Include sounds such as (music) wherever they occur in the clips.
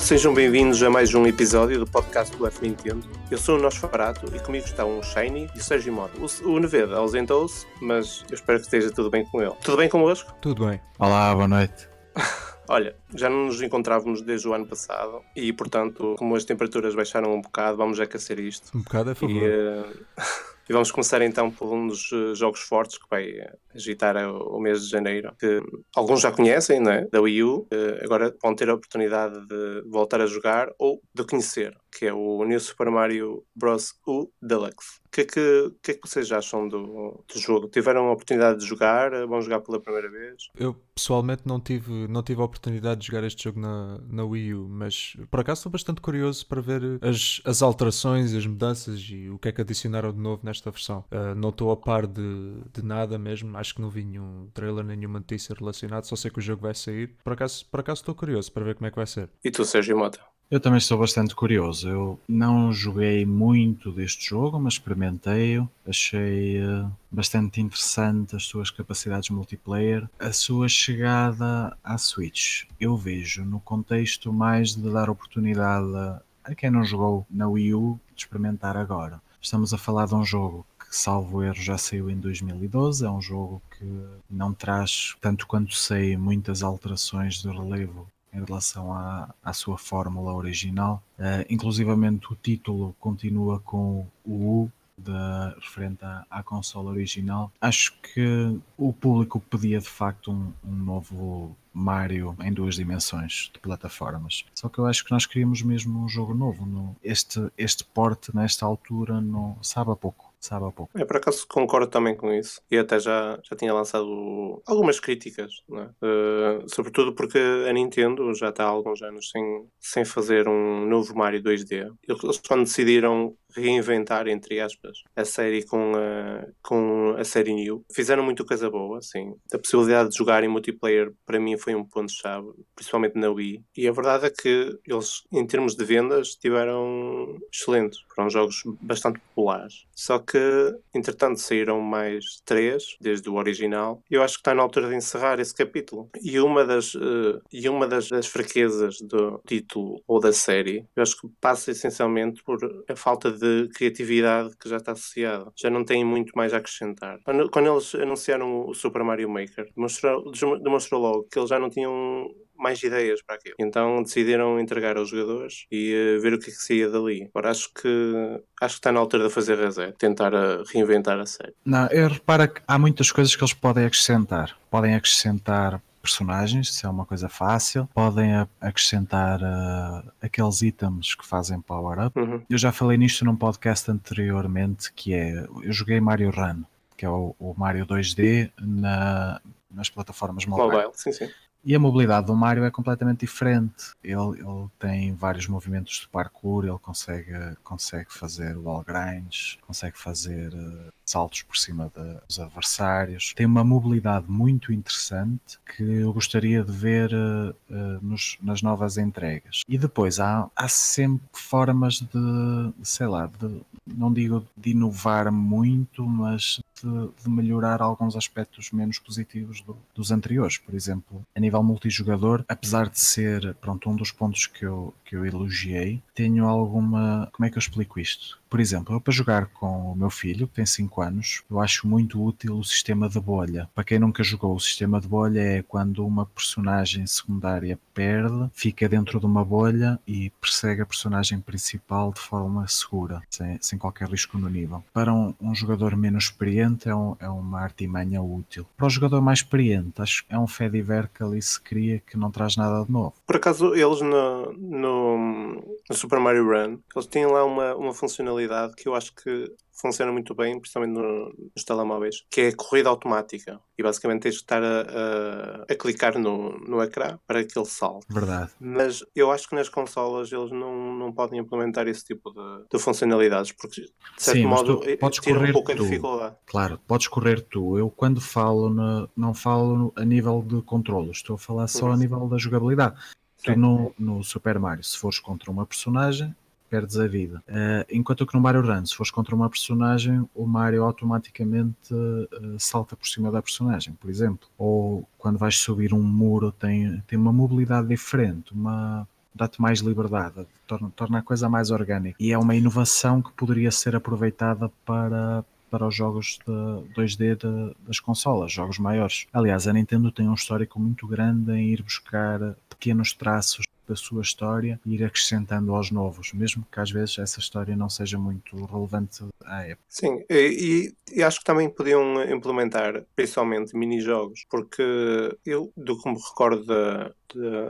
Olá, sejam bem-vindos a mais um episódio do podcast do F Nintendo. Eu sou o Nosferato e comigo está um Shiny e o Sérgio Moto. O, o Neveda ausentou-se, mas eu espero que esteja tudo bem com ele. Tudo bem convosco? Tudo bem. Olá, boa noite. (laughs) Olha, já não nos encontrávamos desde o ano passado e, portanto, como as temperaturas baixaram um bocado, vamos aquecer isto. Um bocado a favor. E, uh, (laughs) e vamos começar então por um dos uh, jogos fortes que vai agitar o, mês de janeiro, que alguns já conhecem, não é? Da Wii U, uh, agora vão ter a oportunidade de voltar a jogar ou de conhecer, que é o New Super Mario Bros. U Deluxe. O que, é que, que, é que vocês acham do, do jogo? Tiveram a oportunidade de jogar? Vão jogar pela primeira vez? Eu pessoalmente não tive, não tive a oportunidade de jogar este jogo na, na Wii U, mas por acaso estou bastante curioso para ver as, as alterações, as mudanças e o que é que adicionaram de novo nesta versão. Uh, não estou a par de, de nada mesmo, acho que não vi nenhum trailer, nenhuma notícia relacionada, só sei que o jogo vai sair. Por acaso, por acaso estou curioso para ver como é que vai ser. E tu, Sérgio Mota? Eu também estou bastante curioso. Eu não joguei muito deste jogo, mas experimentei-o. Achei uh, bastante interessante as suas capacidades multiplayer. A sua chegada à Switch, eu vejo no contexto mais de dar oportunidade a quem não jogou na Wii U de experimentar agora. Estamos a falar de um jogo que, salvo erro, já saiu em 2012. É um jogo que não traz, tanto quanto sei, muitas alterações de relevo em relação à, à sua fórmula original. Uh, inclusivamente o título continua com o U da, referente à, à consola original. Acho que o público pedia de facto um, um, novo Mario em duas dimensões de plataformas. Só que eu acho que nós queríamos mesmo um jogo novo. No, este, este porte, nesta altura, não sabe a pouco sabe há pouco. É, por acaso concordo também com isso. E até já, já tinha lançado algumas críticas, é? uh, sobretudo porque a Nintendo já está há alguns anos sem, sem fazer um novo Mario 2D. Eles quando decidiram reinventar, entre aspas, a série com a, com a série New. Fizeram muito coisa boa, sim. A possibilidade de jogar em multiplayer para mim foi um ponto-chave, principalmente na Wii. E a verdade é que eles, em termos de vendas, tiveram excelentes. Foram jogos bastante populares. Só que, entretanto, saíram mais três, desde o original. Eu acho que está na altura de encerrar esse capítulo. E uma das, uh, e uma das, das fraquezas do título ou da série, eu acho que passa essencialmente por a falta de de criatividade que já está associada. Já não tem muito mais a acrescentar. Quando, quando eles anunciaram o Super Mario Maker, demonstrou, demonstrou logo que eles já não tinham mais ideias para aquilo. Então decidiram entregar aos jogadores e uh, ver o que é que saía dali. Agora acho que acho que está na altura de fazer reset, tentar uh, reinventar a série. Não, eu reparo que há muitas coisas que eles podem acrescentar. Podem acrescentar personagens, isso é uma coisa fácil. Podem acrescentar uh, aqueles itens que fazem power-up. Uhum. Eu já falei nisto num podcast anteriormente, que é, eu joguei Mario Run, que é o, o Mario 2D na, nas plataformas mobile. mobile sim, sim. E a mobilidade do Mario é completamente diferente. Ele, ele tem vários movimentos de parkour, ele consegue, consegue fazer wall grinds, consegue fazer uh, saltos por cima de, dos adversários. Tem uma mobilidade muito interessante que eu gostaria de ver uh, nos, nas novas entregas. E depois há, há sempre formas de, sei lá, de, não digo de inovar muito, mas de, de melhorar alguns aspectos menos positivos do, dos anteriores. Por exemplo, a nível multijogador, apesar de ser pronto, um dos pontos que eu, que eu elogiei, tenho alguma. Como é que eu explico isto? Por exemplo, eu para jogar com o meu filho, que tem 5 anos, eu acho muito útil o sistema de bolha. Para quem nunca jogou, o sistema de bolha é quando uma personagem secundária perde, fica dentro de uma bolha e persegue a personagem principal de forma segura, sem, sem qualquer risco no nível. Para um, um jogador menos experiente, é, um, é uma artimanha útil. Para o jogador mais experiente, acho que é um Fediver que ali se cria que não traz nada de novo. Por acaso, eles no, no, no Super Mario Run, eles têm lá uma, uma funcionalidade funcionalidade que eu acho que funciona muito bem, principalmente no, nos telemóveis, que é a corrida automática. E basicamente tens de estar a, a, a, clicar no, no ecrã para que ele salte. Verdade. Mas eu acho que nas consolas eles não, não podem implementar esse tipo de, de funcionalidades, porque de certo Sim, modo tu podes tira correr um pouco tu. a dificuldade. Claro, podes correr tu. Eu quando falo, no, não falo a nível de controles, estou a falar só Uhum. a nível da jogabilidade. Tu Sim. no, no Super Mario, se fores contra uma personagem, perdes a vida. Eh, enquanto que no Mario Run, se fores contra uma personagem, o Mario automaticamente eh, salta por cima da personagem, por exemplo. Ou quando vais subir um muro, tem, tem uma mobilidade diferente, uma, dá-te mais liberdade, torna, torna a coisa mais orgânica. E é uma inovação que poderia ser aproveitada para, para os jogos de 2D de, das consolas, jogos maiores. Aliás, a Nintendo tem um histórico muito grande em ir buscar pequenos traços da sua história e ir acrescentando aos novos, mesmo que às vezes essa história não seja muito relevante à época. Sim, e, e acho que também podiam implementar, principalmente, mini-jogos, porque eu, do que me recordo da,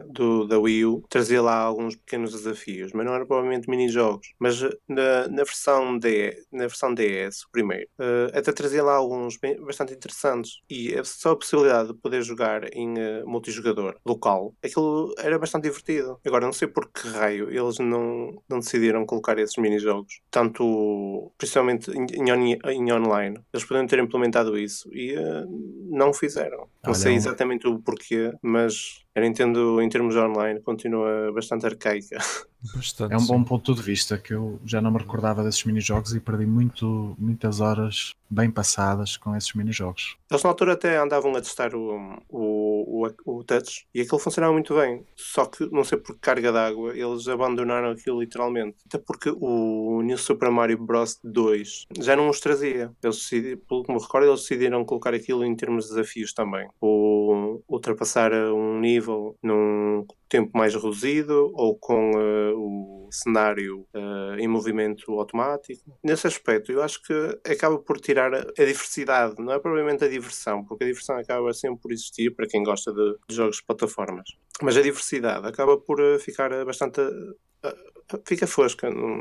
do, da Wii U, trazia lá alguns pequenos desafios, mas não eram provavelmente mini-jogos. Mas na, na, versão D, na versão DS, o primeiro, uh, até trazia lá alguns bem, bastante interessantes. E só a possibilidade de poder jogar em uh, multijogador local, aquilo era bastante divertido. Agora, não sei por que raio eles não, não decidiram colocar esses mini-jogos, tanto principalmente em, em, em, online. Eles poderiam ter implementado isso e uh, não fizeram. Não Olha, sei exatamente o porquê, mas a Nintendo, em termos online, continua bastante arcaica. (laughs) Bastante, é um sim. bom ponto de vista que eu já não me recordava desses minijogos e perdi muito, muitas horas bem passadas com esses minijogos. Eles na altura até andavam a testar o, o, o, o touch e aquilo funcionava muito bem. Só que, não sei por carga d'água, eles abandonaram aquilo literalmente. Até porque o New Super Mario Bros. 2 já não os trazia. Eles pelo que me recordo, eles decidiram colocar aquilo em termos de desafios também. O ultrapassar um nível num tempo mais reduzido ou com uh, o cenário uh, em movimento automático. Nesse aspecto, eu acho que acaba por tirar a, diversidade, não é provavelmente a diversão, porque a diversão acaba sempre por existir para quem gosta de, de jogos de plataformas. Mas a diversidade acaba por uh, ficar bastante fica fosca, não,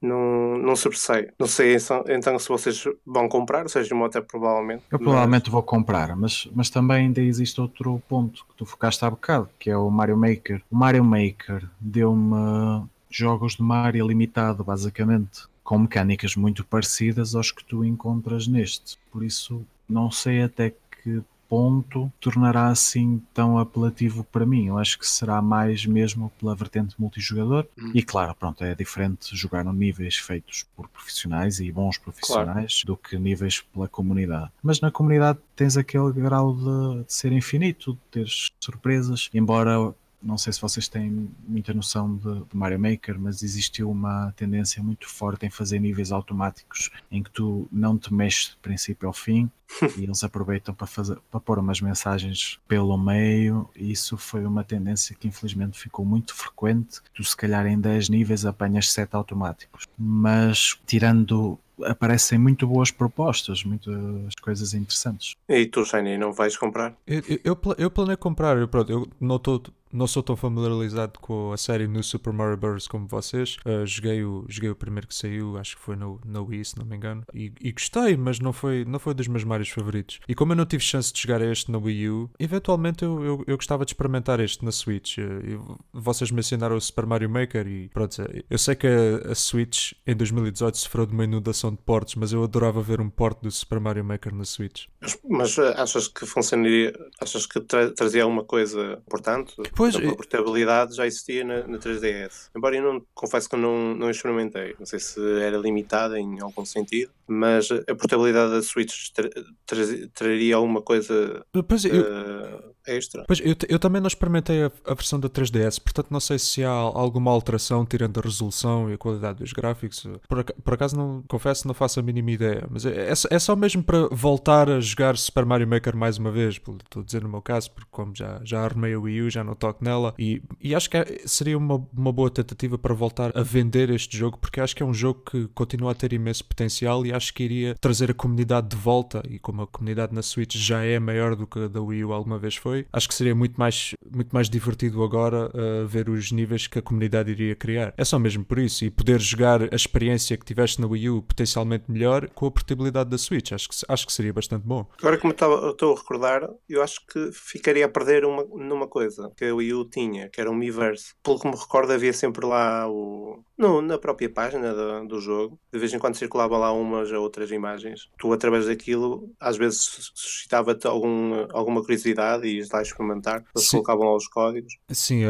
não, não sobressai. Não sei então se vocês vão comprar, ou seja, até provavelmente. Eu provavelmente mas... vou comprar, mas, mas também ainda existe outro ponto que tu focaste há bocado, que é o Mario Maker. O Mario Maker deu-me jogos de Mario limitado, basicamente, com mecânicas muito parecidas aos que tu encontras neste. Por isso, não sei até que ponto tornará assim tão apelativo para mim. Eu acho que será mais mesmo pela vertente multijogador. Hum. E claro, pronto, é diferente jogar no níveis feitos por profissionais e bons profissionais claro. do que níveis pela comunidade. Mas na comunidade tens aquele grau de, de ser infinito, de teres surpresas, embora não sei se vocês têm muita noção de, de, Mario Maker, mas existiu uma tendência muito forte em fazer níveis automáticos em que tu não te mexes de princípio ao fim (laughs) e eles aproveitam para, fazer, para pôr umas mensagens pelo meio. E isso foi uma tendência que infelizmente ficou muito frequente. Tu, se calhar, em 10 níveis apanhas 7 automáticos, mas tirando aparecem muito boas propostas, muitas coisas interessantes. E tu, Shiny, não vais comprar? Eu, eu, eu planeio comprar, eu, pronto, eu não estou não sou tão familiarizado com a série no Super Mario Bros. como vocês. Uh, joguei, o, joguei o primeiro que saiu, acho que foi no, no Wii, se não me engano. E, e, gostei, mas não foi, não foi dos meus Marios favoritos. E como eu não tive chance de jogar este no Wii U, eventualmente eu, eu, eu gostava de experimentar este na Switch. Uh, vocês mencionaram o Super Mario Maker e pronto, eu sei que a, a, Switch em 2018 sofreu de uma inundação de portes, mas eu adorava ver um port do Super Mario Maker na Switch. Mas, mas achas que funcionaria? Achas que tra trazia alguma coisa importante? Pois, a portabilidade já existia na, na 3DS. Embora eu não confesso que eu não, não experimentei. Não sei se era limitada em algum sentido, mas a portabilidade da Switch tra tra traria alguma coisa pois, eu... uh, extra. Pois eu, eu também não experimentei a, a, versão da 3DS, portanto não sei se há alguma alteração tirando a resolução e a qualidade dos gráficos. Por, por acaso não confesso, não faço a mínima ideia, mas é, é, é só mesmo para voltar a jogar Super Mario Maker mais uma vez. Estou a dizer no meu caso, porque como já, já armei o Wii U, já não toco nela e, e acho que é, seria uma, uma boa tentativa para voltar a vender este jogo, porque acho que é um jogo que continua a ter imenso potencial e acho que iria trazer a comunidade de volta. E como a comunidade na Switch já é maior do que a da Wii U alguma vez foi, foi. Acho que seria muito mais, muito mais divertido agora uh, ver os níveis que a comunidade iria criar. É só mesmo por isso. E poder jogar a experiência que tiveste na Wii U potencialmente melhor com a portabilidade da Switch. Acho que, acho que seria bastante bom. Agora, como eu estou a recordar, eu acho que ficaria a perder uma, numa coisa que a Wii U tinha, que era o Miiverse. Pelo que me recordo, havia sempre lá o no, na própria página do, do, jogo. De vez em quando circulava lá umas ou outras imagens. Tu, através daquilo, às vezes suscitava-te algum, alguma curiosidade e ias lá experimentar. Eles colocavam lá os códigos. Sim,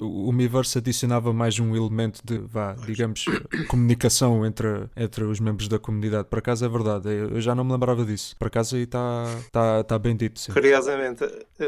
o Miiverse adicionava mais um elemento de, vá, digamos, (coughs) comunicação entre, entre os membros da comunidade. Por acaso é verdade, eu já não me lembrava disso. Por acaso aí está tá, tá bem dito. Sim. Curiosamente,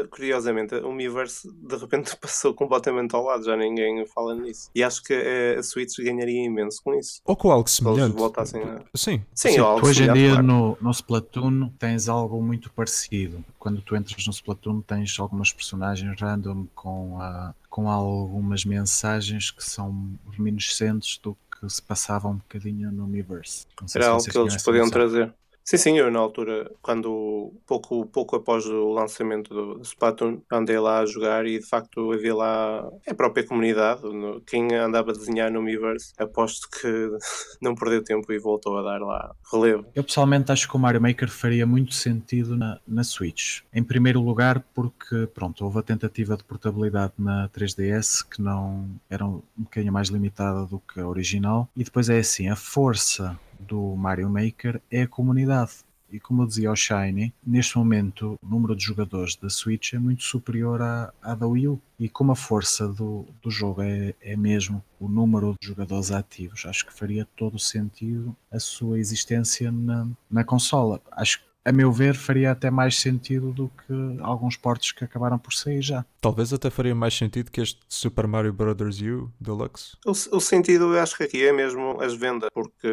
curiosamente, o Miiverse de repente (laughs) passou completamente ao lado, já ninguém fala nisso. E acho que a Switch ganharia imenso com isso. Ou com algo semelhante. voltassem a... Sim. Sim, Sim. Algo Hoje em dia claro. no, no Splatoon tens algo muito parecido. Quando tu entras no Splatoon tens algumas personagens random com, a, com algumas mensagens que são reminiscentes do que se passava um bocadinho no Miiverse. Era algo que eles podiam trazer. Sim, sim, eu na altura, quando pouco, pouco após o lançamento do, Splatoon, andei lá a jogar e de facto havia lá a própria comunidade, quem andava a desenhar no Miiverse, aposto que (laughs) não perdeu tempo e voltou a dar lá relevo. Eu pessoalmente acho que o Mario Maker faria muito sentido na, na Switch. Em primeiro lugar, porque pronto, houve a tentativa de portabilidade na 3DS que não era um bocadinho mais limitada do que a original, e depois é assim, a força do Mario Maker é a comunidade. E como eu dizia ao Shiny, neste momento o número de jogadores da Switch é muito superior à, à da Wii U. E como a força do, do jogo é, é mesmo o número de jogadores ativos, acho que faria todo o sentido a sua existência na, na consola. Acho que a meu ver, faria até mais sentido do que alguns portos que acabaram por sair já. Talvez até faria mais sentido que este Super Mario Bros. U Deluxe. O, o sentido, eu acho que aqui é mesmo as vendas, porque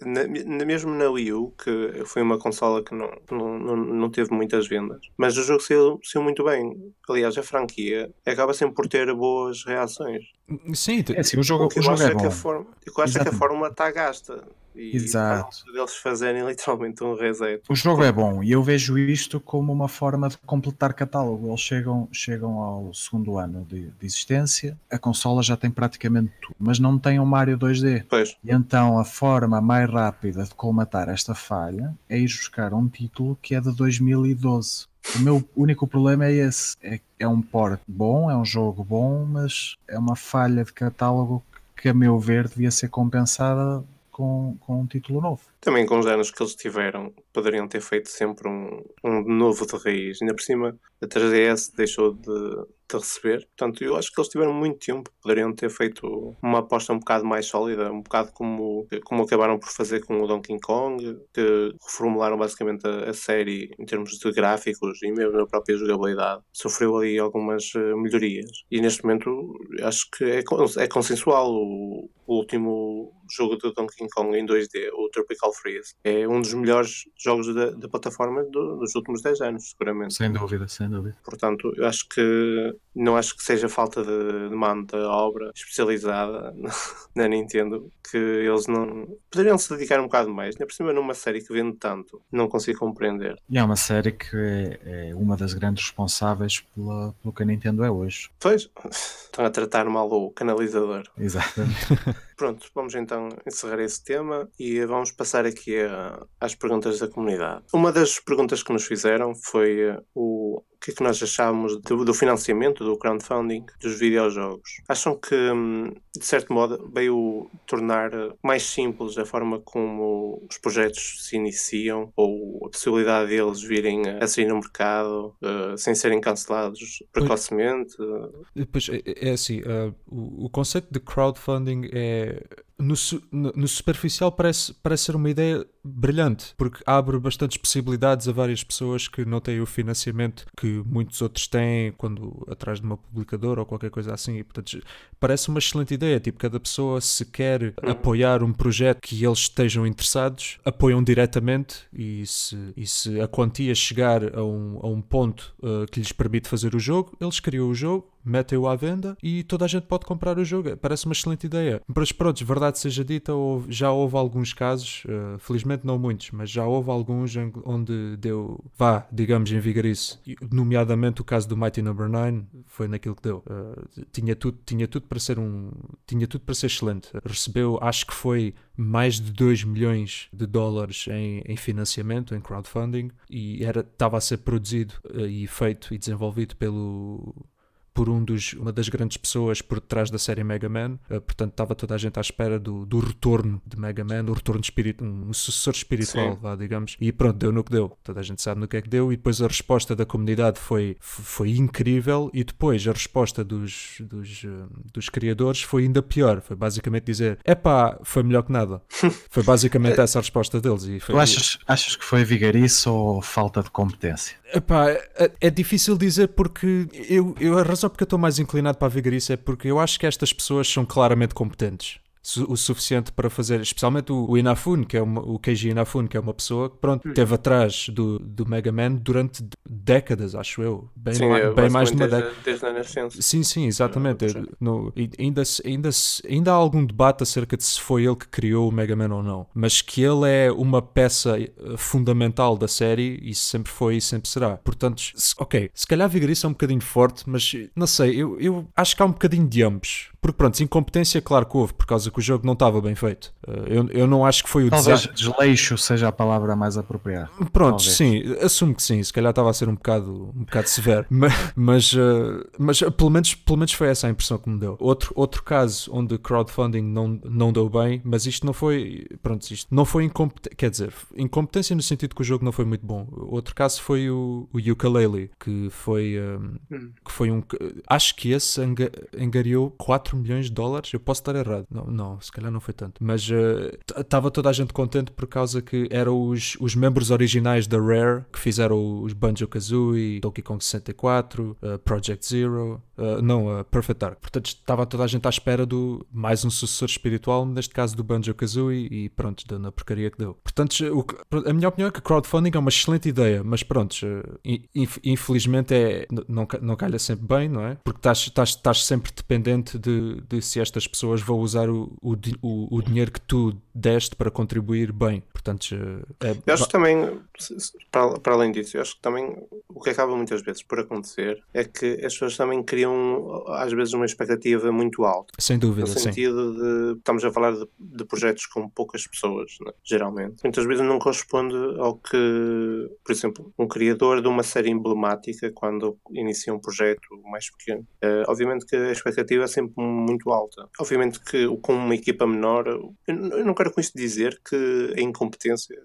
na, na, mesmo na Wii U, que foi uma consola que não, não, não, não teve muitas vendas, mas o jogo saiu, saiu muito bem. Aliás, a franquia acaba sempre por ter boas reações. Sim, é assim, o jogo, o jogo é bom. Que forma, eu acho que a fórmula está gasta. E Exato. deles fazerem literalmente um reset. O jogo é bom e eu vejo isto como uma forma de completar catálogo. Eles chegam, chegam ao segundo ano de, de existência, a consola já tem praticamente tudo, mas não tem um Mario 2D. Pois. E então a forma mais rápida de colmatar esta falha é ir buscar um título que é de 2012. O meu único problema é esse: é, é um port bom, é um jogo bom, mas é uma falha de catálogo que, a meu ver, devia ser compensada com, com um título novo. Também com os anos que eles tiveram, poderiam ter feito sempre um, um novo de raiz. Ainda por cima, a 3DS deixou de, de receber. Portanto, eu acho que eles tiveram muito tempo. Poderiam ter feito uma aposta um bocado mais sólida, um bocado como, como acabaram por fazer com o Donkey Kong, que reformularam basicamente a, a série em termos de gráficos e mesmo a própria jogabilidade. Sofreu ali algumas uh, melhorias. E neste momento, acho que é, é consensual. O, o último jogo do Donkey Kong em 2D, o Tropical Freeze, é um dos melhores jogos da, da plataforma do, dos últimos 10 anos, seguramente. Sem dúvida, sem dúvida. Portanto, eu acho que não acho que seja falta de mão de obra especializada (laughs) na Nintendo, que eles não poderiam se dedicar um bocado mais, ainda por cima numa série que vende tanto, não consigo compreender. E é uma série que é, é uma das grandes responsáveis pela, pelo que a Nintendo é hoje. Pois, (laughs) estão a tratar mal o canalizador. Exatamente. (laughs) Pronto, vamos então encerrar esse tema e vamos passar aqui a, às perguntas da comunidade. Uma das perguntas que nos fizeram foi eh, o o que é que nós achamos do, do, financiamento, do crowdfunding dos videojogos? Acham que, hum, de certo modo, veio tornar mais simples a forma como os projetos se iniciam ou a possibilidade deles virem a sair no mercado uh, sem serem cancelados precocemente? Pois, é, é assim, uh, o, o conceito de crowdfunding é no, no, no, superficial parece, parece ser uma ideia brilhante, porque abre bastantes possibilidades a várias pessoas que não têm o financiamento que muitos outros têm quando atrás de uma publicadora ou qualquer coisa assim. E, portanto, parece uma excelente ideia. Tipo, cada pessoa, se quer apoiar um projeto que eles estejam interessados, apoiam diretamente e se, e se a quantia chegar a um, a um ponto uh, que lhes permite fazer o jogo, eles criam o jogo metem-o à venda e toda a gente pode comprar o jogo. Parece uma excelente ideia. Mas pronto, verdade seja dita, já houve alguns casos, uh, felizmente não muitos, mas já houve alguns onde deu, vá, digamos, em vigarice. Nomeadamente o caso do Mighty Number no. 9 foi naquilo que deu. Uh, tinha, tudo, tinha tudo para ser um. Tinha tudo para ser excelente. Recebeu, acho que foi mais de 2 milhões de dólares em, em financiamento, em crowdfunding, e estava a ser produzido uh, e feito e desenvolvido pelo por um dos, uma das grandes pessoas por detrás da série Mega Man. Uh, portanto, estava toda a gente à espera do, do retorno de Mega Man, o retorno espiritual, um sucessor espiritual, vá, digamos. E pronto, deu no que deu. Toda a gente sabe no que é que deu. E depois a resposta da comunidade foi, foi incrível. E depois a resposta dos, dos, uh, dos criadores foi ainda pior. Foi basicamente dizer: é pá, foi melhor que nada. (laughs) foi basicamente essa a resposta deles. E foi, tu achas, achas que foi vigarice ou falta de competência? Epá, é, é difícil dizer porque eu, eu, a razão porque eu estou mais inclinado para a vigarice é porque eu acho que estas pessoas são claramente competentes o suficiente para fazer, especialmente o, Inafune, que é uma, o Keiji Inafune, que é uma pessoa que pronto, esteve atrás do, do Mega Man durante décadas, acho eu. Bem, sim, mais, bem mais de uma década. Desde a nascença. Sim, sim, exatamente. No, ainda, ainda, ainda há algum debate acerca de se foi ele que criou o Mega Man ou não, mas que ele é uma peça eh, fundamental da série e sempre foi e sempre será. Portanto, se, ok, se calhar Vigarice é um bocadinho forte, mas não sei, eu, eu acho que há um bocadinho de ambos. Porque pronto, incompetência, claro que houve, por causa que o jogo não estava bem feito. Eh, eu, eu não acho que foi o Talvez desleixo seja a palavra mais apropriada. Pronto, Talvez. sim, assumo que sim. Se calhar estava a ser um bocado, um bocado severo, (laughs) mas, mas, uh, mas pelo, menos, pelo menos foi essa a impressão que me deu. Outro, outro caso onde crowdfunding não, não deu bem, mas isto não foi, pronto, isto não foi incompetência, quer dizer, incompetência no sentido que o jogo não foi muito bom. Outro caso foi o, o Ukulele, que foi, um, hum. que foi um, acho que esse angariou 4 4 milhões de dólares. Eu posso estar errado. Não, não se calhar não foi tanto. Mas estava uh, toda a gente contente por causa que eram os, os membros originais da Rare que fizeram os Banjo-Kazooie, Donkey Kong 64, uh, Project Zero, uh, não, uh, Perfect Dark. Portanto, estava toda a gente à espera do mais um sucessor espiritual, neste caso do Banjo-Kazooie, e pronto, deu na porcaria que deu. Portanto, o, a minha opinião é que crowdfunding é uma excelente ideia, mas pronto, infelizmente é, não, não calha sempre bem, não é? Porque estás, estás, estás sempre dependente de de, se estas pessoas vão usar o, o, o, dinheiro que tu deste para contribuir bem. Portanto, é... eu acho que também, para, para além disso, eu acho que também o que acaba muitas vezes por acontecer é que as pessoas também criam, às vezes, uma expectativa muito alta. Sem dúvida, No sentido sim. de, estamos a falar de, de projetos com poucas pessoas, né? geralmente. Muitas vezes não corresponde ao que, por exemplo, um criador de uma série emblemática, quando inicia um projeto mais pequeno, uh, obviamente que a expectativa é sempre muito alta. Obviamente que com uma equipa menor, eu não quero com isto dizer que a incompetência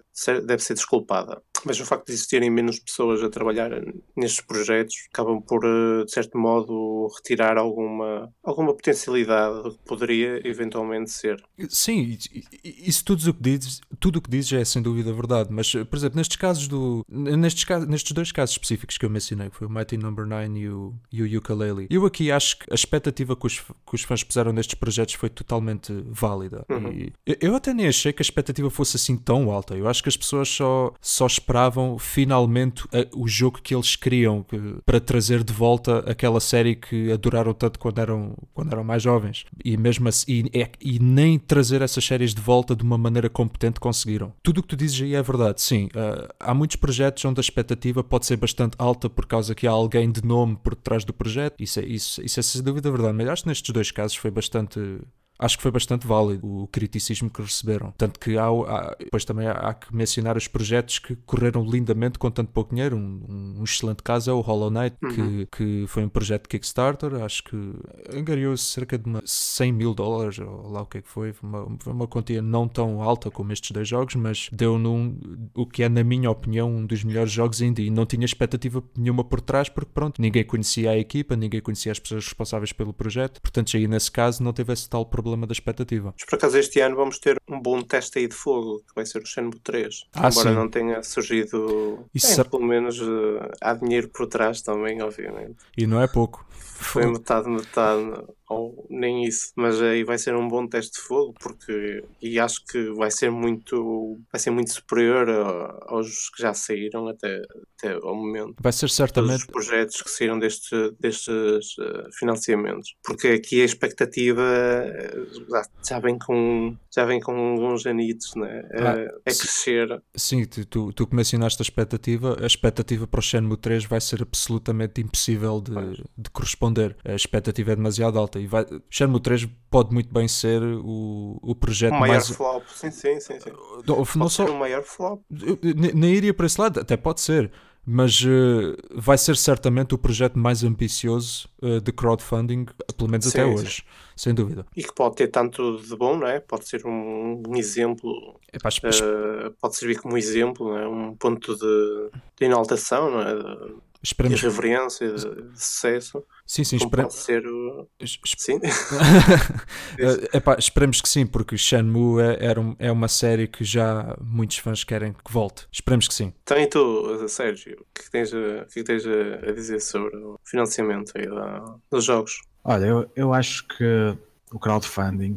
deve ser desculpada, mas o facto de existirem menos pessoas a trabalhar nestes projetos acabam por, eh, de certo modo, retirar alguma, alguma potencialidade que poderia eventualmente ser. Sim, isso tudo o que dizes, tudo o que dizes é sem dúvida verdade, mas, por exemplo, nestes casos do. Nestes, nestes dois casos específicos que eu mencionei, que foi o Mighty Number no. 9 e o, e o Ukulele, eu aqui acho que a expectativa que os, que os fãs puseram nestes projetos foi totalmente válida. Uhum. E eu até nem achei que a expectativa fosse assim tão alta. Eu acho que as pessoas só, só esperavam finalmente o jogo que eles queriam que, para trazer de volta aquela série que adoraram tanto quando eram, quando eram mais jovens. E mesmo assim, e, e nem trazer essas séries de volta de uma maneira competente conseguiram. Tudo o que tu dizes aí é verdade, sim. Uh, há muitos projetos onde a expectativa pode ser bastante alta por causa que há alguém de nome por trás do projeto. Isso é, isso, isso é sem dúvida verdade. Mas acho que nestes dois casos foi bastante acho que foi bastante válido o criticismo que receberam. Tanto que há, há depois também há, há, que mencionar os projetos que correram lindamente com tanto pouco dinheiro. Um, um excelente caso é o Hollow Knight, uhum. que, que foi um projeto de Kickstarter, acho que angariou cerca de uma 100 mil dólares, ou lá o que é que foi, uma, uma quantia não tão alta como estes dois jogos, mas deu num, o que é, na minha opinião, um dos melhores jogos ainda, e não tinha expectativa nenhuma por trás, porque pronto, ninguém conhecia a equipa, ninguém conhecia as pessoas responsáveis pelo projeto, portanto aí nesse caso não teve esse tal problema problema da expectativa. Mas por acaso este ano vamos ter um bom teste aí de fogo, que vai ser o Shenmue 3. Ah, embora sim. não tenha surgido. Isso é, pelo menos uh, há dinheiro por trás também, obviamente. E não é pouco. Foi metade, metade ou nem isso, mas aí vai ser um bom teste de fogo porque e acho que vai ser muito vai ser muito superior aos que já saíram até, até ao momento. Vai ser certamente os projetos que saíram deste, destes uh, financiamentos, porque aqui a expectativa eh, já, já vem com já vem com alguns anitos, né? É, ah, é crescer. Sim, tu, tu que mencionaste a expectativa, a expectativa para o Shenmue 3 vai ser absolutamente impossível de, de corresponder. A expectativa é demasiado alta e vai, Shenmue 3 pode muito bem ser o, o projeto o maior mais... flop, sim, sim, sim. sim. Não, não só... o maior flop. Nem iria para esse lado, até pode ser. mas uh, vai ser certamente o projeto mais ambicioso uh, de crowdfunding, pelo menos sim, até hoje, sim. sem dúvida. E que pode ter tanto de bom, não é? Pode ser um, um exemplo, Epá, uh, pode servir como exemplo, é? um ponto de, de inaltação, não é? De, Esperemos... de reverência, de sucesso. Sim, sim, esperemos. Ser... Sim. (laughs) Epá, esperemos que sim, porque Shenmue é, era um, é uma série que já muitos fãs querem que volte. Esperemos que sim. Então, e tu, Sérgio, o que, tens, a, que tens a dizer sobre o financiamento aí da, dos jogos? Olha, eu, eu acho que o crowdfunding,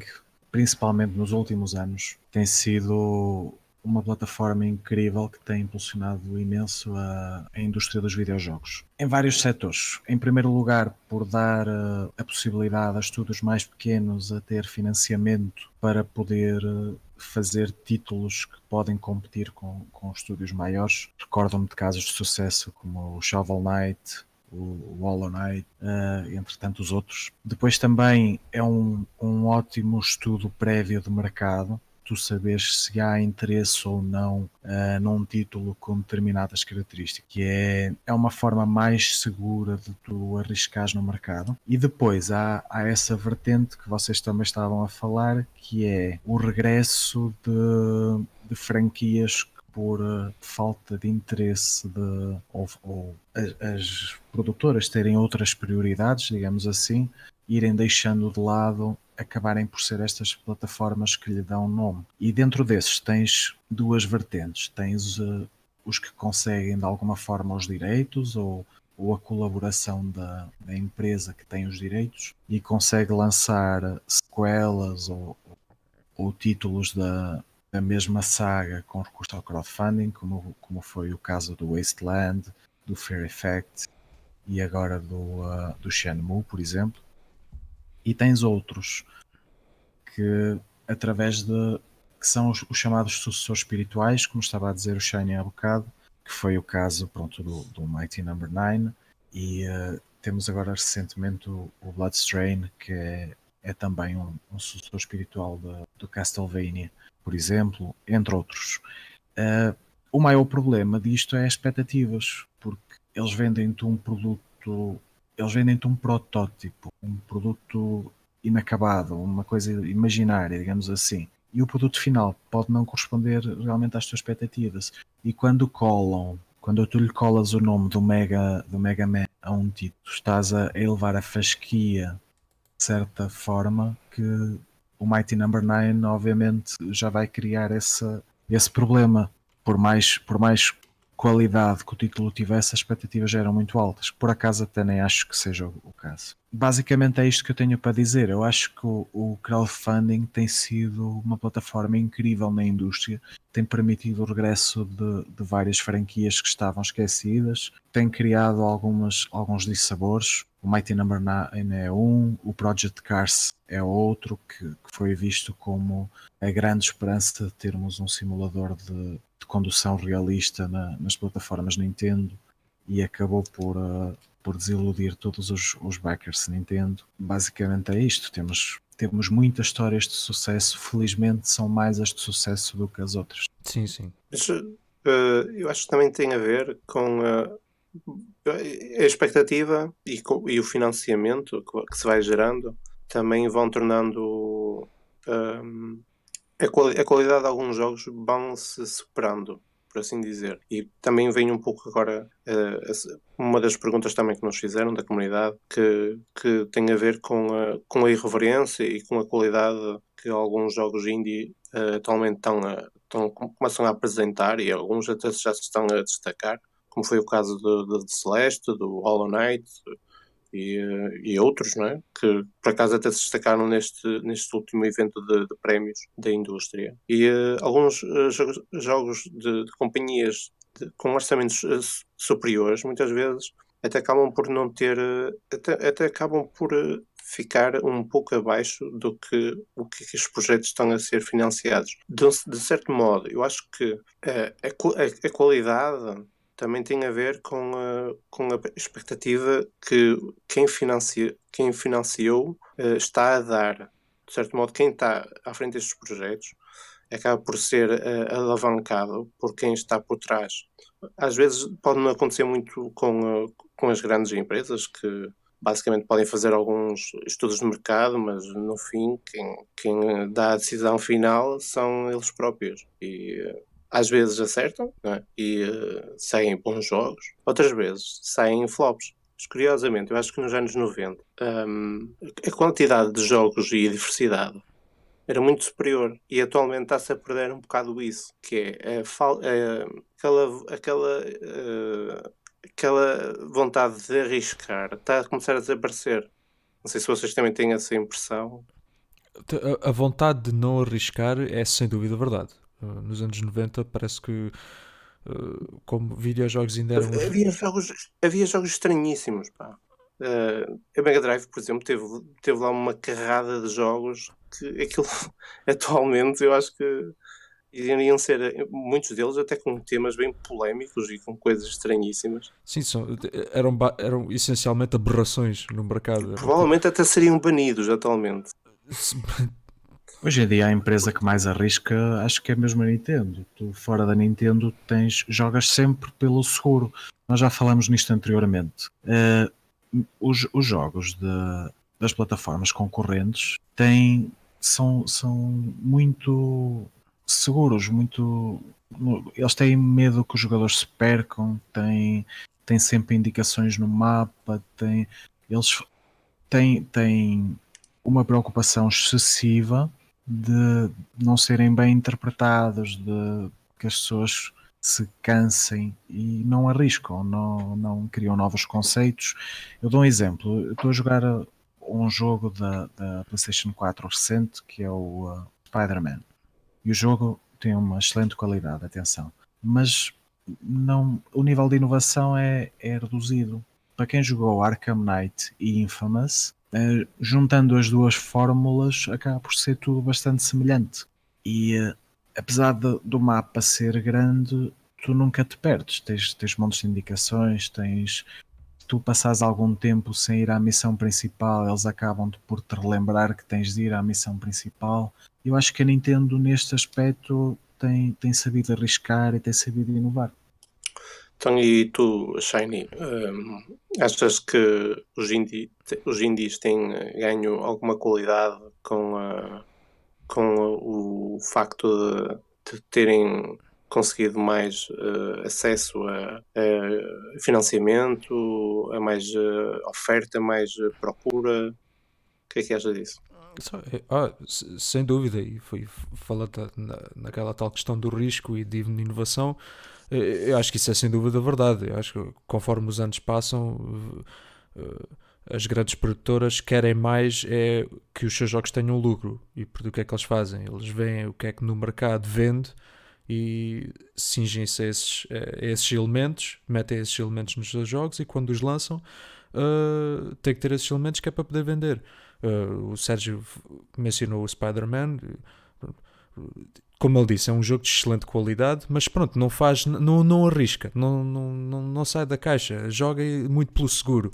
principalmente nos últimos anos, tem sido uma plataforma incrível que tem impulsionado imenso a, a, indústria dos videojogos. Em vários setores. Em primeiro lugar, por dar uh, a possibilidade a estudos mais pequenos a ter financiamento para poder uh, fazer títulos que podem competir com, com estúdios maiores. Recordo-me de casos de sucesso como o Shovel Knight, o Hollow Knight, uh, entre tantos outros. Depois também é um, um ótimo estudo prévio de mercado tu saberes se há interesse ou não uh, num título com determinadas características, que é, é uma forma mais segura de tu arriscares no mercado. E depois há, há essa vertente que vocês também estavam a falar, que é o regresso de, de franquias por uh, falta de interesse de, ou, ou as, as, produtoras terem outras prioridades, digamos assim, irem deixando de lado acabarem por ser estas plataformas que lhe dão nome. E dentro desses tens duas vertentes. Tens uh, os que conseguem de alguma forma os direitos ou, ou a colaboração da, da, empresa que tem os direitos e consegue lançar sequelas ou, ou títulos da, da mesma saga com recurso ao crowdfunding, como, como foi o caso do Wasteland, do Fear Effect e agora do, uh, do Shenmue, por exemplo e tens outros que através de que são os, os, chamados sucessores espirituais, como estava a dizer o Shiny há bocado, que foi o caso pronto, do, do Mighty Number no. 9 e uh, temos agora recentemente o, o Bloodstrain que é, é também um, um sucessor espiritual de, do Castlevania, por exemplo, entre outros. Uh, o maior problema disto é as expectativas, porque eles vendem-te um produto eles vendem-te um protótipo, um produto inacabado, uma coisa imaginária, digamos assim. E o produto final pode não corresponder realmente às tuas expectativas. E quando colam, quando tu lhe colas o nome do Mega, do Mega Man a um título, estás a elevar a fasquia de certa forma que o Mighty Number no. 9 obviamente já vai criar esse, esse problema. Por mais, por mais qualidade que o título tivesse, as expectativas eram muito altas. Por acaso até nem acho que seja o, caso. Basicamente é isto que eu tenho para dizer. Eu acho que o, o crowdfunding tem sido uma plataforma incrível na indústria, tem permitido o regresso de, de várias franquias que estavam esquecidas, tem criado algumas, alguns dissabores. O Mighty Number 9 é um, o Project Cars é outro, que, que foi visto como a grande esperança de termos um simulador de, de condução realista na, nas plataformas Nintendo e acabou por, uh, por desiludir todos os, os backers Nintendo. Basicamente é isto. Temos, temos muitas histórias de sucesso. Felizmente são mais as de sucesso do que as outras. Sim, sim. Mas, uh, eu acho que também tem a ver com uh, a expectativa e, com, e, o financiamento que, que, se vai gerando também vão tornando a, a qualidade de alguns jogos vão se superando, por assim dizer. E também vem um pouco agora uh, uma das perguntas também que nos fizeram da comunidade que, que tem a ver com a, com a irreverência e com a qualidade que alguns jogos indie uh, atualmente estão a, estão, começam a apresentar e alguns até já se estão a destacar, como foi o caso de, de Celeste, do Hollow Knight, e, e outros, não é? que por acaso até se destacaram neste, neste último evento de, de prémios da indústria. E uh, alguns uh, jogos, de, de companhias de, com orçamentos uh, superiores, muitas vezes, até acabam por não ter, até, até acabam por ficar um pouco abaixo do que o que os projetos estão a ser financiados. De, de certo modo, eu acho que a, a qualidade também tem a ver com a, com a expectativa que quem, financia, quem financiou uh, está a dar. De certo modo, quem está à frente destes projetos acaba por ser uh, alavancado por quem está por trás. às vezes pode não acontecer muito com, com as grandes empresas que basicamente podem fazer alguns estudos de mercado, mas no fim quem, quem dá a decisão final são eles próprios. E às vezes acertam é? e uh, saem bons jogos, outras vezes saem flops. Mas, curiosamente, eu acho que nos anos 90 um, a quantidade de jogos e a diversidade era muito superior e atualmente está-se a perder um bocado isso, que é, a aquela, aquela, uh, aquela vontade de arriscar está a começar a desaparecer. Não sei se vocês também têm essa impressão. A vontade de não arriscar é sem dúvida verdade. Uh, nos anos 90 parece que uh, como videojogos ainda eram. Havia jogos, havia jogos estranhíssimos, pá. Uh, a Mega Drive, por exemplo, teve, teve lá uma carrada de jogos que aquilo (laughs) atualmente eu acho que iriam ser muitos deles até com temas bem polémicos e com coisas estranhíssimas. Sim, são, eram, eram essencialmente aberrações no mercado. Provavelmente até seriam banidos atualmente. (laughs) Hoje em dia a empresa que mais arrisca acho que é mesmo a Nintendo. Tu fora da Nintendo tens, jogas sempre pelo seguro. Nós já falamos nisto anteriormente. Uh, os, os, jogos de, das plataformas concorrentes têm, são, são muito seguros, muito. Eles têm medo que os jogadores se percam, têm, têm sempre indicações no mapa, têm, eles têm, têm uma preocupação excessiva de não serem bem interpretados, de que as pessoas se cansem e não arriscam, não, não criam novos conceitos. Eu dou um exemplo, eu estou a jogar um jogo da, da PlayStation 4 recente que é o uh, Spider-Man e o jogo tem uma excelente qualidade, atenção, mas não, o nível de inovação é, é reduzido. Para quem jogou Arkham Knight e Infamous, Uh, juntando as duas fórmulas, acaba por ser tudo bastante semelhante. E uh, apesar de, do mapa ser grande, tu nunca te perdes. Tens, tens montes de indicações, tens. Se tu passares algum tempo sem ir à missão principal, eles acabam por te relembrar que tens de ir à missão principal. Eu acho que a Nintendo, neste aspecto, tem, tem sabido arriscar e tem sabido inovar. Então, e tu, Shiny, um, achas que os, indie, os indies têm ganho alguma qualidade com, a, com o facto de, de terem conseguido mais uh, acesso a, a, financiamento, a mais uh, oferta, mais procura? O que é que achas disso? Ah, sem dúvida, e foi falado na, naquela tal questão do risco e de inovação. Eu acho que isso é sem dúvida verdade. Eu acho que conforme os anos passam, eh, as grandes produtoras querem mais é que os seus jogos tenham lucro. E por o que é que eles fazem? Eles veem o que é que no mercado vende e cingem-se a esses, a esses elementos, metem esses elementos nos seus jogos e quando os lançam uh, tem que ter esses elementos que é para poder vender. Uh, o Sérgio mencionou o Spider-Man como ele disse, é um jogo de excelente qualidade, mas pronto, não faz, não, não arrisca, não, não, não, não sai da caixa, joga muito pelo seguro,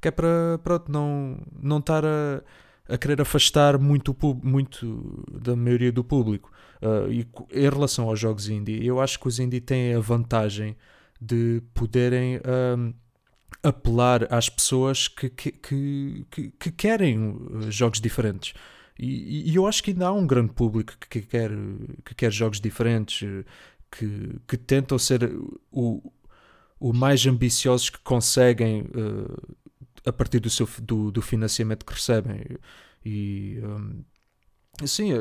que é para pronto, não, não estar a, a querer afastar muito, muito da maioria do público. Uh, e em relação aos jogos indie, eu acho que os indie têm a vantagem de poderem uh, apelar às pessoas que, que, que, que querem jogos diferentes. E, e, eu acho que ainda há um grande público que, quer, que quer jogos diferentes, que, que tentam ser o, o mais ambiciosos que conseguem uh, a partir do, seu, do, do financiamento que recebem. E um, sim,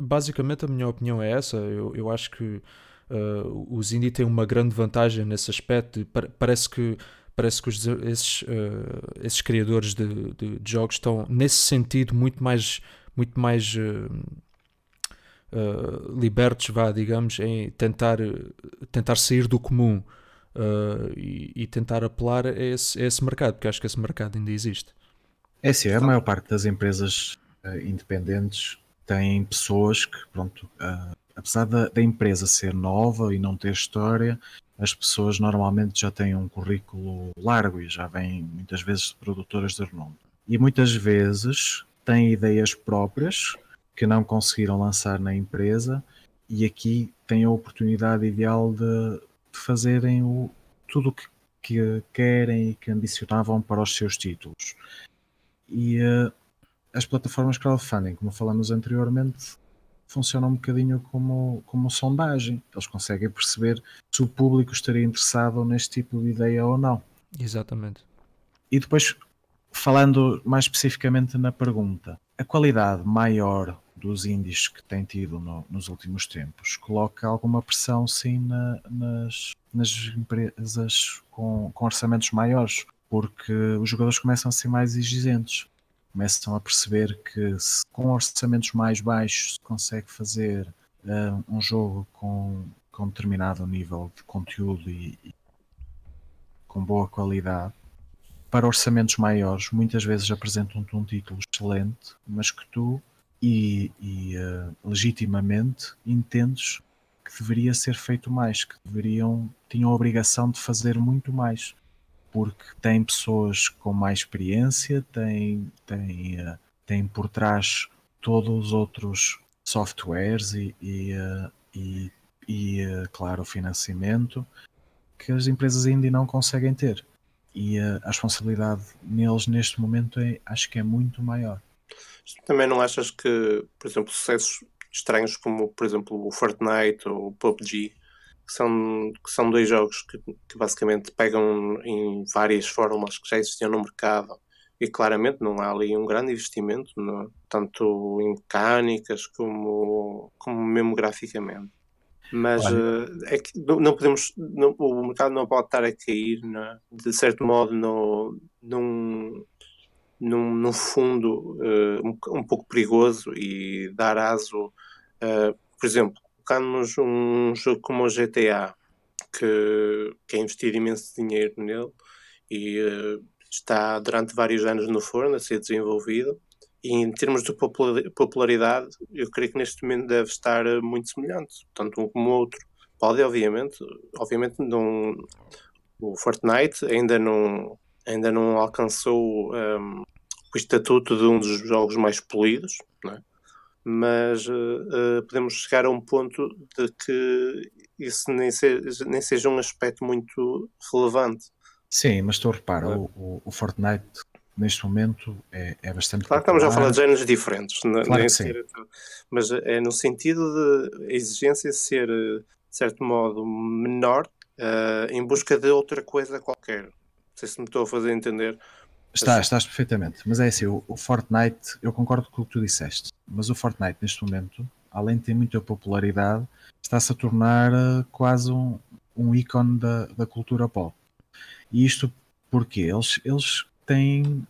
basicamente a minha opinião é essa. Eu, eu acho que uh, os indie têm uma grande vantagem nesse aspecto. Parece que parece que os, esses, uh, esses criadores de, de, de, jogos estão nesse sentido muito mais muito mais uh, uh, libertos, vá, digamos, em tentar, tentar sair do comum uh, e, e, tentar apelar a esse, a esse mercado, porque acho que esse mercado ainda existe. É sim, a maior parte das empresas independentes têm pessoas que, pronto, apesar da, da, empresa ser nova e não ter história, as pessoas normalmente já têm um currículo largo e já vêm muitas vezes de produtoras de renome. E muitas vezes têm ideias próprias que não conseguiram lançar na empresa e aqui têm a oportunidade ideal de de fazerem o, tudo o que, que querem e que ambicionavam para os seus títulos. E uh, as plataformas crowdfunding, como falamos anteriormente, funcionam um bocadinho como, como sondagem. Eles conseguem perceber se o público estaria interessado neste tipo de ideia ou não. Exatamente. E depois, falando mais especificamente na pergunta, a qualidade maior dos índices que tem tido no, nos últimos tempos coloca alguma pressão sim na, nas, nas empresas com, com orçamentos maiores, porque os jogadores começam a ser mais exigentes começam a perceber que se, com orçamentos mais baixos se consegue fazer uh, um jogo com, com determinado nível de conteúdo e, e, com boa qualidade. Para orçamentos maiores, muitas vezes apresentam-te um título excelente, mas que tu e, e uh, legitimamente entendes que deveria ser feito mais, que deveriam tinham a obrigação de fazer muito mais porque tem pessoas com mais experiência, tem, tem, uh, tem por trás todos os outros softwares e, e, uh, e, e claro, o financiamento que as empresas ainda não conseguem ter. E a responsabilidade neles neste momento é, acho que é muito maior. Também não achas que, por exemplo, sucessos estranhos como, por exemplo, o Fortnite ou o PUBG que são, que são dois jogos que, que basicamente pegam em várias fórmulas que já existiam no mercado e claramente não há ali um grande investimento, no, tanto em mecânicas como, como mesmo graficamente. Mas uh, é que não podemos, não, o mercado não pode estar a cair, é? de certo modo, no, num, num, num fundo uh, um, um, pouco perigoso e dar aso, uh, por exemplo, colocamos um jogo como o GTA, que, que é investido imenso dinheiro nele e está durante vários anos no forno a ser desenvolvido. E em termos de popularidade, eu creio que neste momento deve estar eh, muito semelhante, tanto um como o outro. Pode, obviamente, obviamente não, o Fortnite ainda não, ainda não alcançou um, ehm, o estatuto de um dos jogos mais polidos, é? mas uh, podemos chegar a um ponto de que isso nem seja, nem seja um aspecto muito relevante. Sim, mas tu repara, é. o, o, Fortnite neste momento é, é bastante. Claro que estamos a falar de géneros diferentes, claro ser, mas é no sentido de a exigência ser, de certo modo, menor uh, em busca de outra coisa qualquer. Não sei se me estou a fazer entender. Está, estás perfeitamente. Mas é assim, o, o, Fortnite, eu concordo com o que tu disseste, mas o Fortnite neste momento, além de ter muita popularidade, está-se a tornar uh, quase um, um ícone da, da cultura pop. E isto porque eles, eles têm,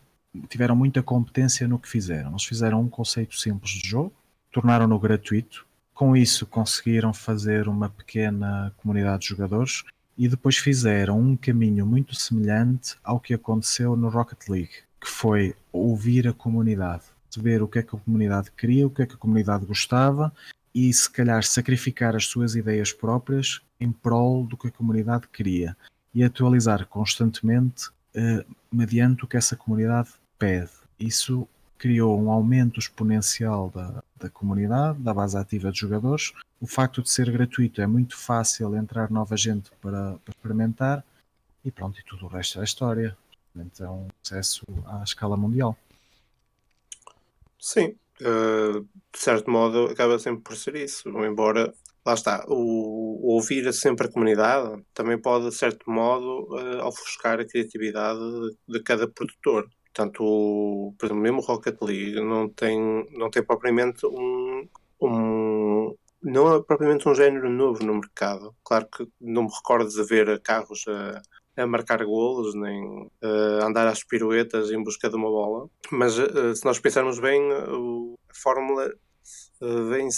tiveram muita competência no que fizeram. Eles fizeram um conceito simples de jogo, tornaram-no gratuito, com isso conseguiram fazer uma pequena comunidade de jogadores e depois fizeram um caminho muito semelhante ao que aconteceu no Rocket League, que foi ouvir a comunidade, ver o que é que a comunidade queria, o que é que a comunidade gostava e se calhar sacrificar as suas ideias próprias em prol do que a comunidade queria e atualizar constantemente uh, mediante o que essa comunidade pede. Isso criou um aumento exponencial da, da comunidade, da base ativa de jogadores. O facto de ser gratuito é muito fácil entrar nova gente para, para experimentar e pronto, e tudo o resto é história. Então, um sucesso à escala mundial. Sim, uh, de certo modo acaba sempre por ser isso, embora lá está, o, o, ouvir sempre a comunidade também pode, de certo modo, uh, ofuscar a criatividade de, de cada produtor. Portanto, por exemplo, mesmo o Rocket League não tem, não tem propriamente um, um não é propriamente um género novo no mercado. Claro que não me recordo de ver carros a, a marcar golos, nem a andar às piruetas em busca de uma bola. Mas uh, se nós pensarmos bem, a fórmula uh, vem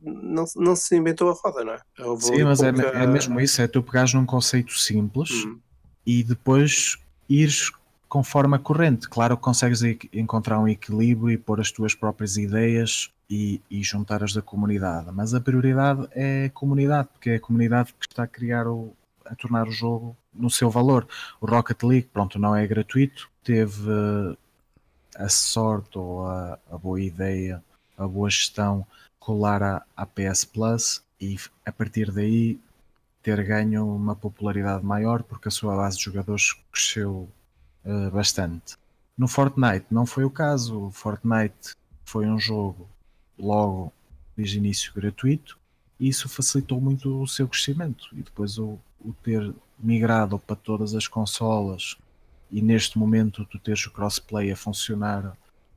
não, não se inventou a roda, não é? Sim, mas é pouca... é, é, mesmo isso, é tu pegares num conceito simples hum. e depois ires conforme a corrente. Claro que consegues encontrar um equilíbrio e pôr as tuas próprias ideias e, e juntar as da comunidade, mas a prioridade é a comunidade, porque é a comunidade que está a criar o, a tornar o jogo no seu valor. O Rocket League, pronto, não é gratuito, teve a sorte ou a, a boa ideia, a boa gestão colar à, à PS Plus e a partir daí ter ganho uma popularidade maior porque a sua base de jogadores cresceu uh, bastante. No Fortnite não foi o caso. O Fortnite foi um jogo logo desde início gratuito e isso facilitou muito o seu crescimento. E depois o, o ter migrado para todas as consolas e neste momento tu teres o crossplay a funcionar,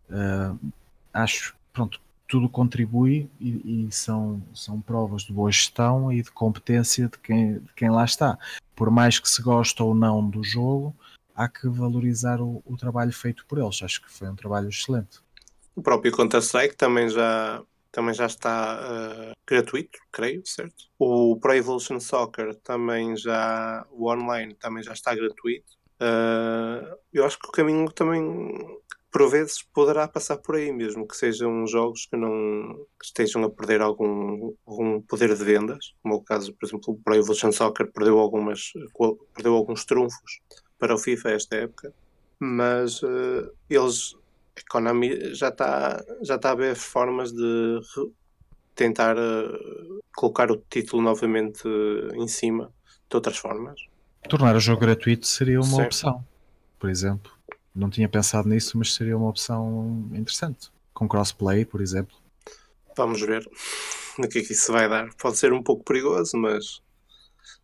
uh, acho, pronto, tudo contribui e, e, são, são provas de boa gestão e de competência de quem, de quem lá está. Por mais que se goste ou não do jogo, há que valorizar o, o trabalho feito por eles. Acho que foi um trabalho excelente. O próprio Counter-Strike também já, também já está uh, gratuito, creio, certo? O Pro Evolution Soccer também já, o online também já está gratuito. Uh, eu acho que o caminho também por vezes poderá passar por aí mesmo, que sejam jogos que não que estejam a perder algum, algum poder de vendas, como é o caso, por exemplo, o Pro Evolution Soccer perdeu algumas perdeu alguns trunfos para o FIFA esta época, mas uh, eles a Konami já está já está a ver formas de tentar uh, colocar o título novamente em cima de outras formas. Tornar o jogo gratuito seria uma Sim. opção, por exemplo. Não tinha pensado nisso, mas seria uma opção interessante. Com crossplay, por exemplo. Vamos ver no que é que isso vai dar. Pode ser um pouco perigoso, mas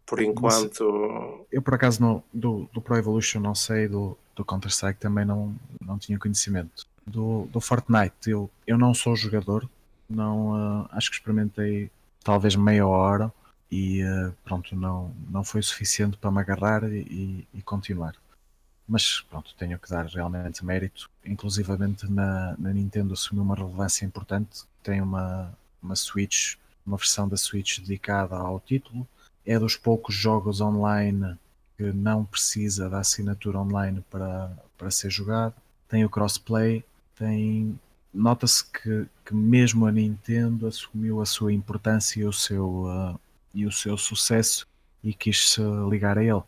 por enquanto. eu, por acaso, do, do Pro Evolution não sei, do, do Counter-Strike também não, não tinha conhecimento. Do, do Fortnite, eu, eu não sou jogador, não, uh, acho que experimentei talvez meia hora e uh, pronto, não, não foi suficiente para me agarrar e, e continuar mas pronto, tenho que dar realmente mérito. Inclusivamente na, na Nintendo assumiu uma relevância importante, tem uma, uma Switch, uma versão da Switch dedicada ao título. É dos poucos jogos online que não precisa da assinatura online para, para ser jogado. Tem o crossplay, tem. Nota-se que, que mesmo a Nintendo assumiu a sua importância e o seu, uh, e o seu sucesso e quis se ligar a ele.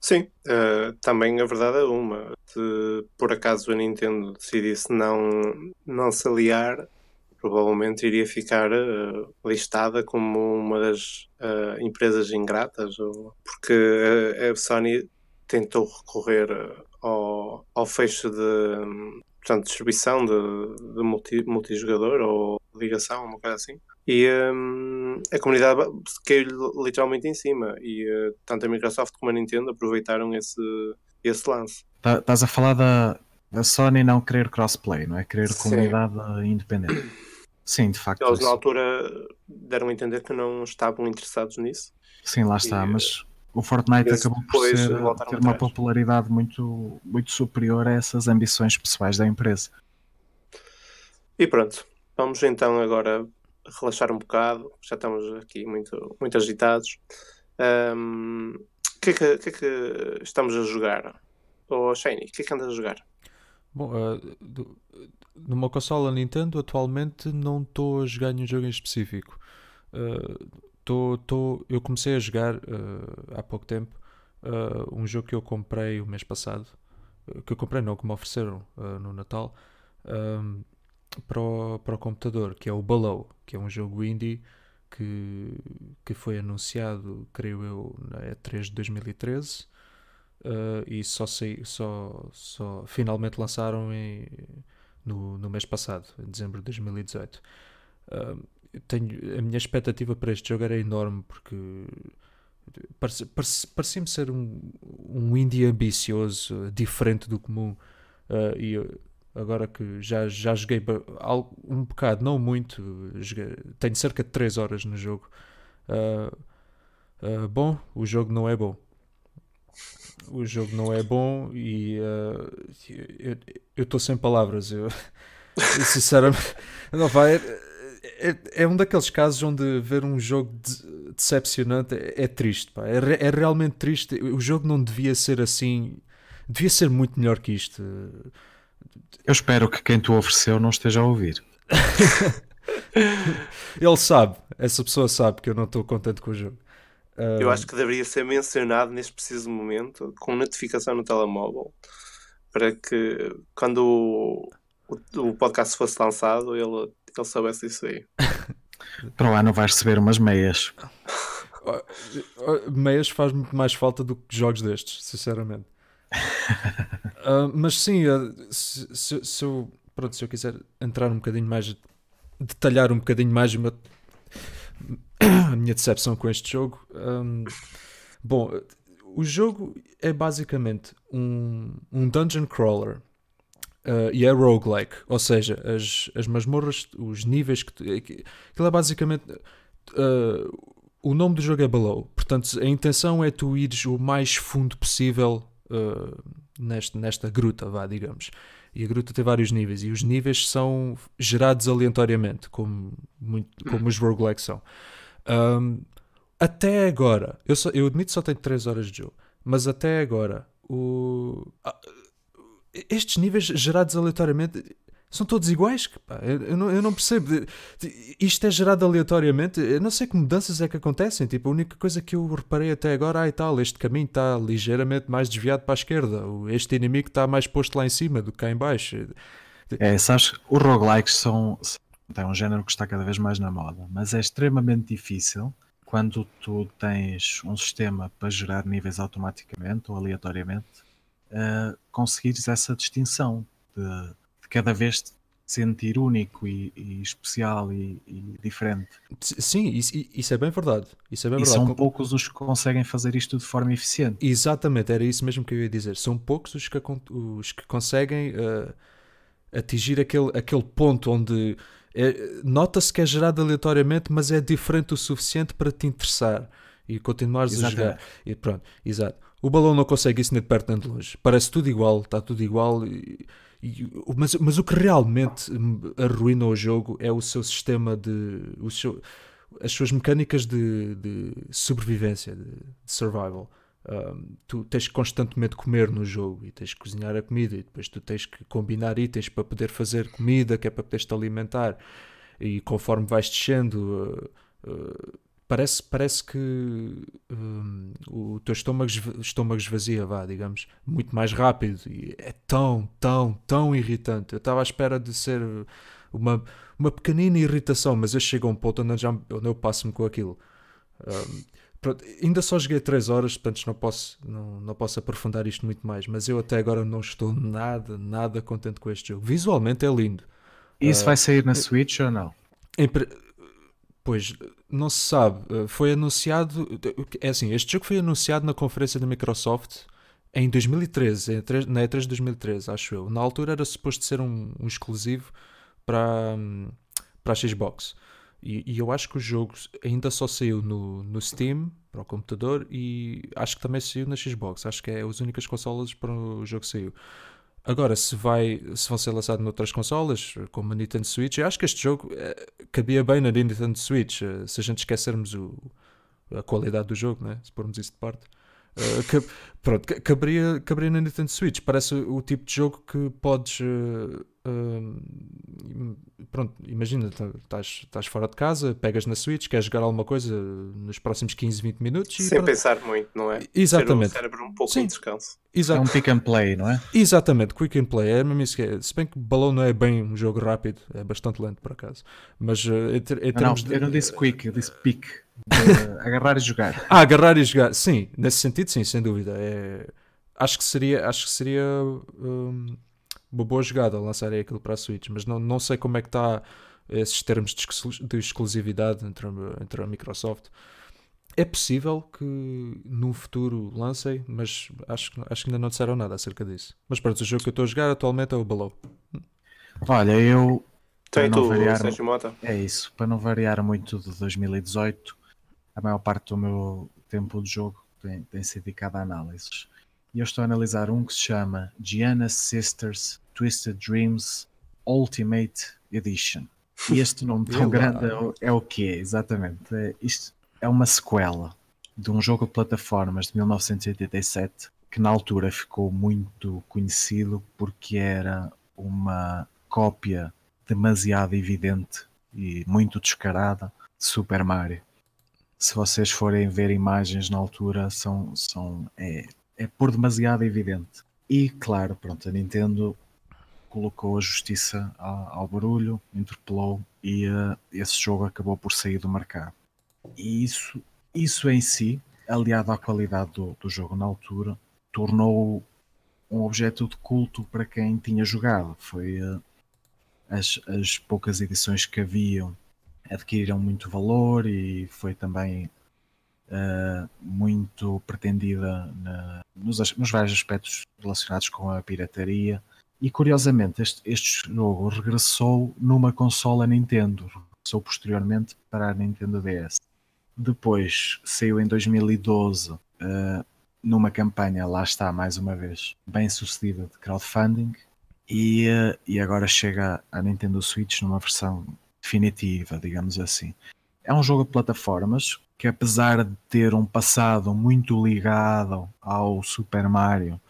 Sim, uh, também a verdade é uma. Se por acaso a Nintendo decidisse não, não se aliar, provavelmente iria ficar uh, listada como uma das uh, empresas ingratas, ou, porque a, a, Sony tentou recorrer ao, ao fecho de portanto, distribuição de, de multi, multijogador ou ligação, uma coisa assim. E um, a comunidade caiu literalmente em cima. E uh, tanto a Microsoft como a Nintendo aproveitaram esse, esse lance. Tá, estás a falar da, da Sony não querer crossplay, não é? Querer Sim. comunidade independente. Sim, de facto. Eles na altura deram a entender que não estavam interessados nisso. Sim, lá está, e, mas o Fortnite acabou por ser, ter uma popularidade muito, muito superior a essas ambições pessoais da empresa. E pronto, vamos então agora relaxar um bocado, já estamos aqui muito, muito agitados. Um, o que, é que, que, é que estamos a jogar? Ou oh, Shiny, o que é que andas a jogar? Bom, uh, do, numa consola Nintendo atualmente não estou a jogar nenhum jogo em específico. Uh, tô, tô, eu comecei a jogar uh, há pouco tempo um jogo que eu comprei o mês passado. que eu comprei não, que me ofereceram no Natal. Um, para o, para o computador, que é o Below, que é um jogo indie que, que foi anunciado, creio eu, na E3 de 2013 uh, e só, sei, só, só finalmente lançaram em, no, no mês passado, em dezembro de 2018. Uh, tenho, a minha expectativa para este jogo era enorme porque parecia-me ser um, um indie ambicioso, diferente do comum. Uh, e agora que já, já joguei um bocado, não muito, joguei, tenho cerca de 3 horas no jogo. Uh, uh, bom, o jogo não é bom. O jogo não é bom e uh, eu estou sem palavras. Eu, (laughs) sinceramente, não vai. É, é, um daqueles casos onde ver um jogo de, decepcionante é, é triste. Pá. É, é realmente triste. O jogo não devia ser assim. Devia ser muito melhor que isto. Eu espero que quem tu ofereceu não esteja a ouvir. (laughs) Ele sabe, essa pessoa sabe que eu não estou contente com o jogo. Eu acho que deveria ser mencionado neste preciso momento, com notificação no telemóvel, para que quando o, o, o podcast fosse lançado ele, ele soubesse isso aí. (laughs) Para lá não vais receber umas meias. Meias faz muito mais falta do que jogos destes, sinceramente. Uh, (laughs) mas sim, uh, se, se, se, eu, pronto, se eu quiser entrar um bocadinho mais, detalhar um bocadinho mais uma, (coughs) a minha decepção com este jogo. Um, bom, o jogo é basicamente um, um dungeon crawler uh, e é roguelike, ou seja, as, as masmorras, os níveis que. Aquilo é basicamente. Uh, o nome do jogo é Below, portanto a intenção é tu ires o mais fundo possível uh, neste, nesta gruta, vá, digamos. E a gruta tem vários níveis, e os níveis são gerados aleatoriamente, como, muito, como os roguelikes são. Um, até agora, eu, só, eu admito que só tenho 3 horas de jogo, mas até agora, o, estes níveis gerados aleatoriamente são todos iguais. Pá, eu, não, eu não percebo. Isto é gerado aleatoriamente. Eu não sei que mudanças é que acontecem. Tipo, a única coisa que eu reparei até agora, ah, tal, este caminho está ligeiramente mais desviado para a esquerda. Este inimigo está mais posto lá em cima do que cá em baixo. É, sabes, os roguelikes são, é um género que está cada vez mais na moda, mas é extremamente difícil quando tu tens um sistema para gerar níveis automaticamente ou aleatoriamente, uh, conseguires essa distinção de, cada vez sentir único e, e especial e, e, diferente. Sim, isso, isso, é bem verdade. Isso é bem e verdade. são poucos os que conseguem fazer isto de forma eficiente. Exatamente, era isso mesmo que eu ia dizer. São poucos os que, os que conseguem uh, atingir aquele, aquele ponto onde é, nota-se que é gerado aleatoriamente, mas é diferente o suficiente para te interessar e continuares Exatamente. a jogar. E pronto, exato. O balão não consegue isso nem de perto nem de longe. Parece tudo igual, está tudo igual. E, e, mas, mas o que realmente arruina o jogo é o seu sistema de. O seu, as suas mecânicas de, de sobrevivência, de, de survival. Um, tu tens que constantemente comer no jogo e tens que cozinhar a comida e depois tu tens que combinar itens para poder fazer comida que é para poderes te alimentar e conforme vais descendo uh, uh, parece, parece que um, o teu estômago, estômago esvazia, vá, digamos, muito mais rápido e é tão, tão, tão irritante. Eu estava à espera de ser uma, uma pequenina irritação, mas eu chego a um ponto onde, já, onde eu passo-me com aquilo. Um, Pronto, ainda só joguei 3 horas, portanto não posso, não, não posso aprofundar isto muito mais, mas eu até agora não estou nada, nada contente com este jogo. Visualmente é lindo. Isso uh, vai sair na Switch ou não? Em, pois, não se sabe. Uh, foi anunciado. É assim, este jogo foi anunciado na conferência da Microsoft em 2013, na E3 de 2013, acho eu. Na altura era suposto ser um, um exclusivo para, hum, para a Xbox. E, e, eu acho que o jogo ainda só saiu no, no Steam para o computador e acho que também saiu na Xbox. Acho que é as únicas consolas para o jogo saiu. Agora, se, vai, se vão ser lançados noutras consolas, como a Nintendo Switch, eu acho que este jogo é, cabia bem na Nintendo Switch, eh, se a gente esquecermos o, a qualidade do jogo, né? se pormos isso de parte. Uh, que, pronto, caberia, caberia na Nintendo Switch. Parece o tipo de jogo que podes uh, Uh, pronto, imagina, tá, estás fora de casa, pegas na Switch, queres jogar alguma coisa nos próximos 15, 20 minutos Sem pronto. pensar muito, não é? Exatamente. Ter o cérebro um pouco Sim. em descanso. Exato. É um pick and play, não é? Exatamente, quick and play. É mesmo isso que é. Se bem que Balão não é bem um jogo rápido, é bastante lento por acaso. Mas uh, em, em não, não, de... eu não disse quick, eu disse pick. Agarrar e jogar. Ah, agarrar e jogar, sim, nesse sentido, sim, sem dúvida. É... Acho que seria, acho que seria um uma boa jogada lançarem aquilo para a Switch, mas não, não sei como é que está esses termos de, de exclusividade entre a, entre a Microsoft. É possível que no futuro lancem, mas acho, acho que ainda não disseram nada acerca disso. Mas pronto, o jogo que eu estou a jogar atualmente é o Below. Olha, eu. Tem tu, variar, Mota? É isso, para não variar muito de 2018, a maior parte do meu tempo de jogo tem, tem sido dedicado a análises e eu estou a analisar um que se chama Gianna Sisters Twisted Dreams Ultimate Edition. E este nome tão (laughs) grande é o, é o que é, exatamente. É, isto é uma sequela de um jogo de plataformas de 1987 que na altura ficou muito conhecido porque era uma cópia demasiado evidente e muito descarada de Super Mario. Se vocês forem ver imagens na altura, são, são é, é por demasiado evidente. E claro, pronto, a Nintendo colocou a justiça ao, ao barulho, interpelou e uh, esse jogo acabou por sair do mercado. E isso isso em si, aliado à qualidade do, do jogo na altura, tornou um objeto de culto para quem tinha jogado. Foi uh, as, as poucas edições que haviam adquiriram muito valor e foi também uh, muito pretendida na, nos, nos, vários aspectos relacionados com a pirataria. E curiosamente, este, este jogo regressou numa consola Nintendo, regressou posteriormente para a Nintendo DS. Depois saiu em 2012 uh, numa campanha, lá está mais uma vez, bem sucedida de crowdfunding. E, uh, e agora chega à Nintendo Switch numa versão definitiva, digamos assim. É um jogo de plataformas que, apesar de ter um passado muito ligado ao Super Mario,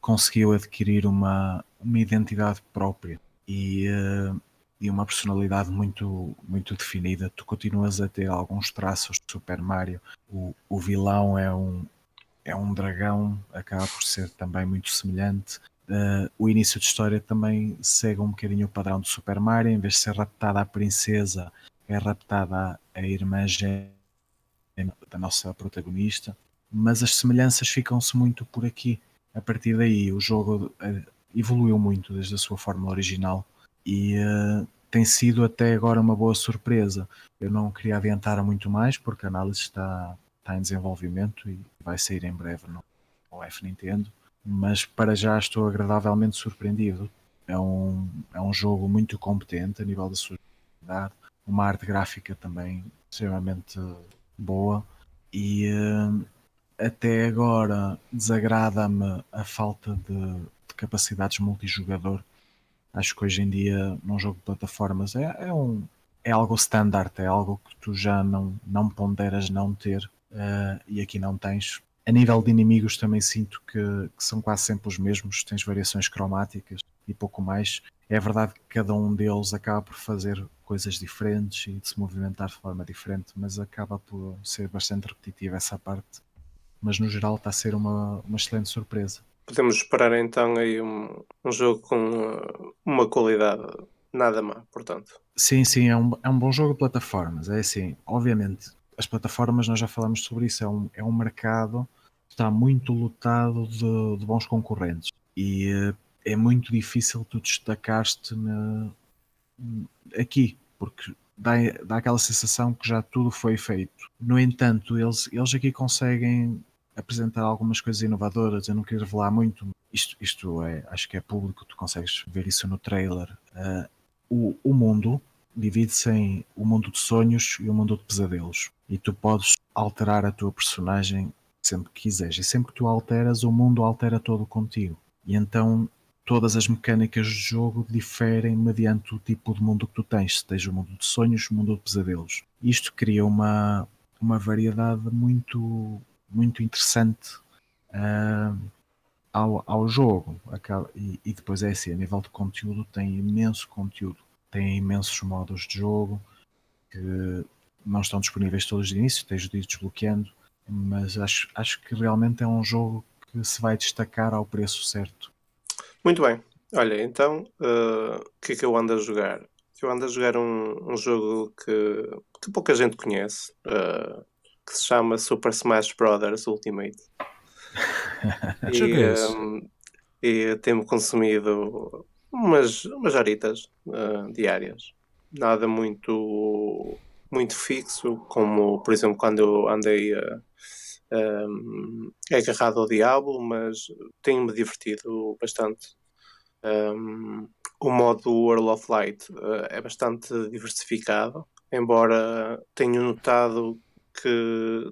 conseguiu adquirir uma, uma identidade própria e, uh, e uma personalidade muito, muito definida. Tu continuas a ter alguns traços de Super Mario. O, o vilão é um, é um dragão, acaba por ser também muito semelhante. Uh, o início de história também segue um bocadinho o padrão do Super Mario, em vez de ser raptada a princesa, é raptada a, irmã da nossa protagonista. Mas as semelhanças ficam-se muito por aqui. A partir daí, o jogo uh, evoluiu muito desde a sua forma original e uh, tem sido até agora uma boa surpresa. Eu não queria adiantar muito mais porque a análise está, está em desenvolvimento e vai sair em breve no, no F Nintendo mas para já estou agradavelmente surpreendido. É um, é um jogo muito competente a nível da sua jogabilidade, uma arte gráfica também extremamente boa e uh, até agora desagrada-me a falta de, de, capacidades multijogador. Acho que hoje em dia num jogo de plataformas é, é, um, é algo standard, é algo que tu já não, não ponderas não ter uh, e aqui não tens a nível de inimigos também sinto que, que, são quase sempre os mesmos, tens variações cromáticas e pouco mais. É verdade que cada um deles acaba por fazer coisas diferentes e de se movimentar de forma diferente, mas acaba por ser bastante repetitiva essa parte. Mas no geral está a ser uma, uma excelente surpresa. Podemos esperar então aí um, um jogo com uh, uma qualidade nada má, portanto. Sim, sim, é um, é um bom jogo de plataformas. É assim, obviamente, as plataformas, nós já falamos sobre isso, é um, é um mercado está muito lotado de, de bons concorrentes e uh, é muito difícil tu destacar-te aqui, porque dá, dá aquela sensação que já tudo foi feito. No entanto, eles, eles aqui conseguem apresentar algumas coisas inovadoras. Eu não quero revelar muito. Isto, isto é, acho que é público, tu consegues ver isso no trailer. Uh, o, o mundo divide-se em o mundo de sonhos e o mundo de pesadelos. E tu podes alterar a tua personagem sempre que quiseres. E sempre que tu alteras, o mundo altera todo contigo. E então todas as mecânicas de jogo diferem mediante o tipo de mundo que tu tens, seja o mundo de sonhos, o mundo de pesadelos. Isto cria uma, uma variedade muito, muito interessante uh, ao, ao jogo. E, e, depois é assim, a nível de conteúdo, tem imenso conteúdo, tem imensos modos de jogo que não estão disponíveis todos de início, tens de ir desbloqueando mas acho, acho que realmente é um jogo que se vai destacar ao preço certo. Muito bem. Olha, então, uh, o que é que eu ando a jogar? Eu ando a jogar um, um jogo que, que pouca gente conhece, uh, que se chama Super Smash Bros. Ultimate. (laughs) e, um, e tenho consumido umas, umas horitas uh, diárias. Nada muito muito fixo, como por exemplo quando eu andei a, um, agarrado ao diabo, mas tenho-me divertido bastante. Um, o modo World of Light uh, é bastante diversificado, embora tenha notado que,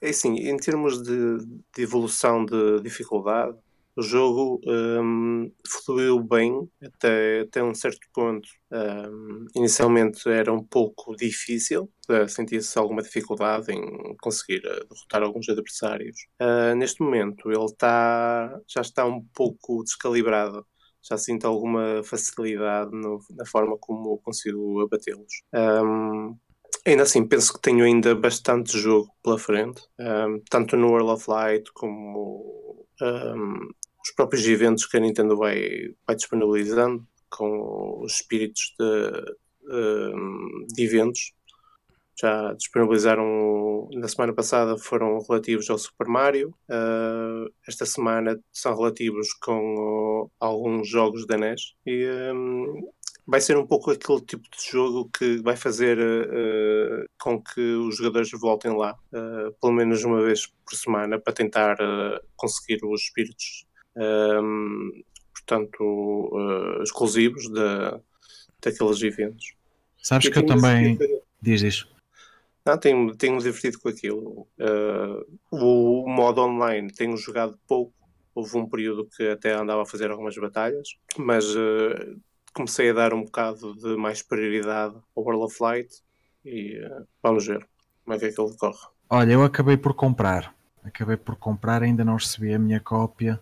é assim, em termos de, de evolução de dificuldade, o jogo um, fluiu bem até, até um certo ponto. Um, inicialmente era um pouco difícil, uh, sentia-se alguma dificuldade em conseguir uh, derrotar alguns adversários. Uh, neste momento ele tá, já está um pouco descalibrado já sinto alguma facilidade no, na forma como consigo abatê-los. Um, ainda assim, penso que tenho ainda bastante jogo pela frente, um, tanto no World of Light como um, os próprios eventos que a Nintendo vai, vai disponibilizando com os espíritos de, hum, de eventos. já disponibilizaram na semana passada foram relativos ao Super Mario. Uh, esta semana são relativos com alguns jogos da NES e um, vai ser um pouco aquele tipo de jogo que vai fazer uh, com que os jogadores voltem lá pelo menos uma vez por semana para tentar conseguir os espíritos um, portanto exclusivos de, daqueles eventos. Sabes e que eu também. Diz isso. Não, tenho, tenho divertido com aquilo. Uh, o, modo online tenho jogado pouco. Houve um período que até andava a fazer algumas batalhas, mas uh, comecei a dar um bocado de mais prioridade ao World of Light e uh, vamos ver como é que aquilo corre. Olha, eu acabei por comprar. Acabei por comprar, ainda não recebi a minha cópia.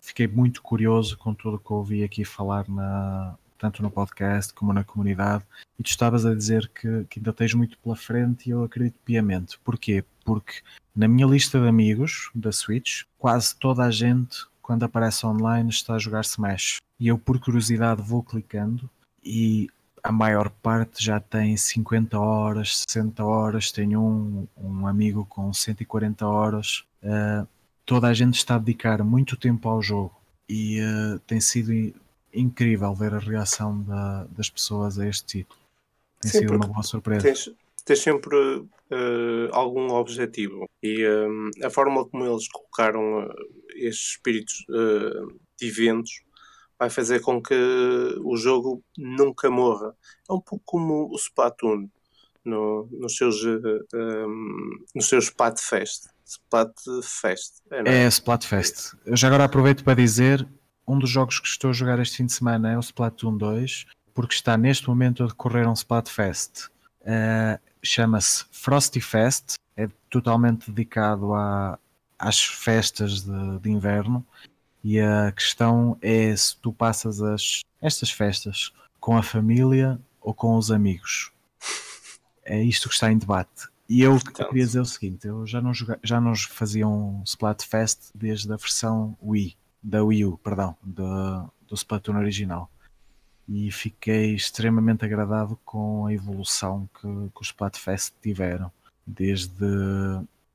Fiquei muito curioso com tudo que ouvi aqui falar na, tanto no podcast como na comunidade, e tu estavas a dizer que, que ainda tens muito pela frente e eu acredito piamente. Porquê? Porque na minha lista de amigos da Switch, quase toda a gente, quando aparece online, está a jogar Smash. E eu, por curiosidade, vou clicando e a maior parte já tem 50 horas, 60 horas. Tenho um, um amigo com 140 horas. Uh, toda a gente está a dedicar muito tempo ao jogo e uh, tem sido incrível ver a reação da, das pessoas a este título. Tem Sim, sido uma boa surpresa. Tens, tens sempre uh, algum objetivo e um, a forma como eles colocaram uh, estes espíritos uh, de eventos vai fazer com que o jogo nunca morra. É um pouco como o Splatoon no, nos seus, um, nos seus Splatfest. Splatfest. É, é? é Splatfest. Eu já agora aproveito para dizer um dos jogos que estou a jogar este fim de semana é o Splatoon 2, porque está neste momento a decorrer um Splatfest. Uh, Chama-se Frosty Fest, é totalmente dedicado a, às festas de, de, inverno. E a questão é se tu passas as, estas festas com a família ou com os amigos. É isto que está em debate. E eu então, queria dizer o seguinte: eu já não, joga, já não fazia um Splatfest desde a versão Wii da Wii U, perdão, do, do Splatoon original. E fiquei extremamente agradado com a evolução que, que os Splatfest tiveram, desde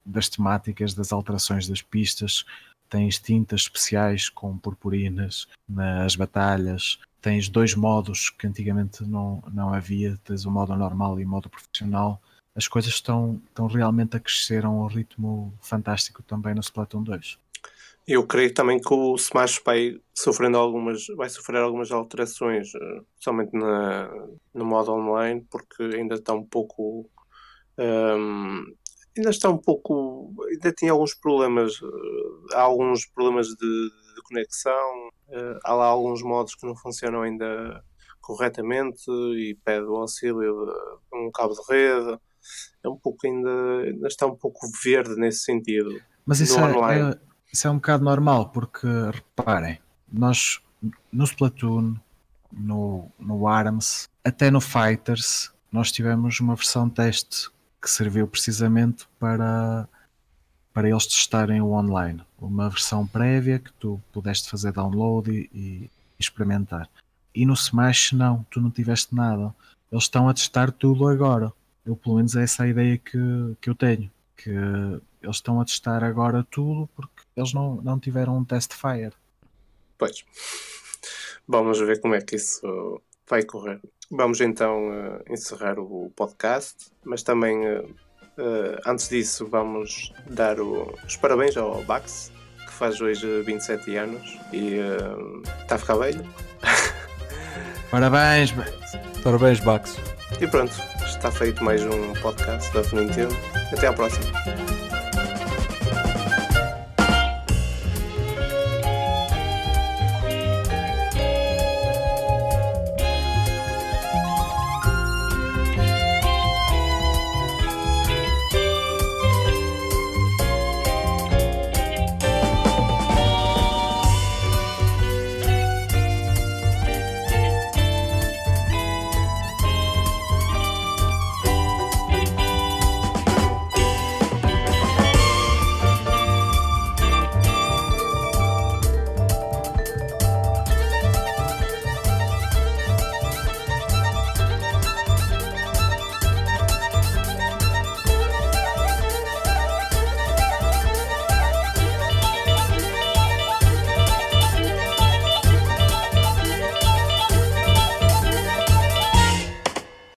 das temáticas, das alterações das pistas, tens tintas especiais com purpurinas nas batalhas, tens dois modos que antigamente não, não havia, tens o modo normal e o modo profissional. As coisas estão, estão realmente a crescer a um ritmo fantástico também no Splatoon 2. Eu creio também que o Smash vai sofrendo algumas, vai sofrer algumas alterações, eh, somente na, no modo online, porque ainda está um pouco. Um, ainda está um pouco. Ainda tinha alguns problemas. Eh, há alguns problemas de, de conexão, uh, há lá alguns modos que não funcionam ainda corretamente e pede o auxílio de um cabo de rede. É um pouco ainda. ainda está um pouco verde nesse sentido. Mas isso é, é, isso é um bocado normal, porque reparem, nós no Splatoon, no, no ARMS, até no Fighters, nós tivemos uma versão teste que serviu precisamente para, para eles testarem o online. Uma versão prévia que tu pudeste fazer download e, e experimentar. E no Smash não, tu não tiveste nada. Eles estão a testar tudo agora. Eu pelo menos é essa a ideia que, que eu tenho. Que eles estão a testar agora tudo porque eles não, não tiveram um test fire. Pois. Vamos ver como é que isso vai correr. Vamos então uh, encerrar o podcast, mas também uh, uh, antes disso vamos dar o, os parabéns ao Bax, que faz hoje 27 anos e está a ficar velho. (laughs) Parabéns, Bax. Parabéns, Bax. E pronto, está feito mais um podcast da Nintendo. Até à próxima.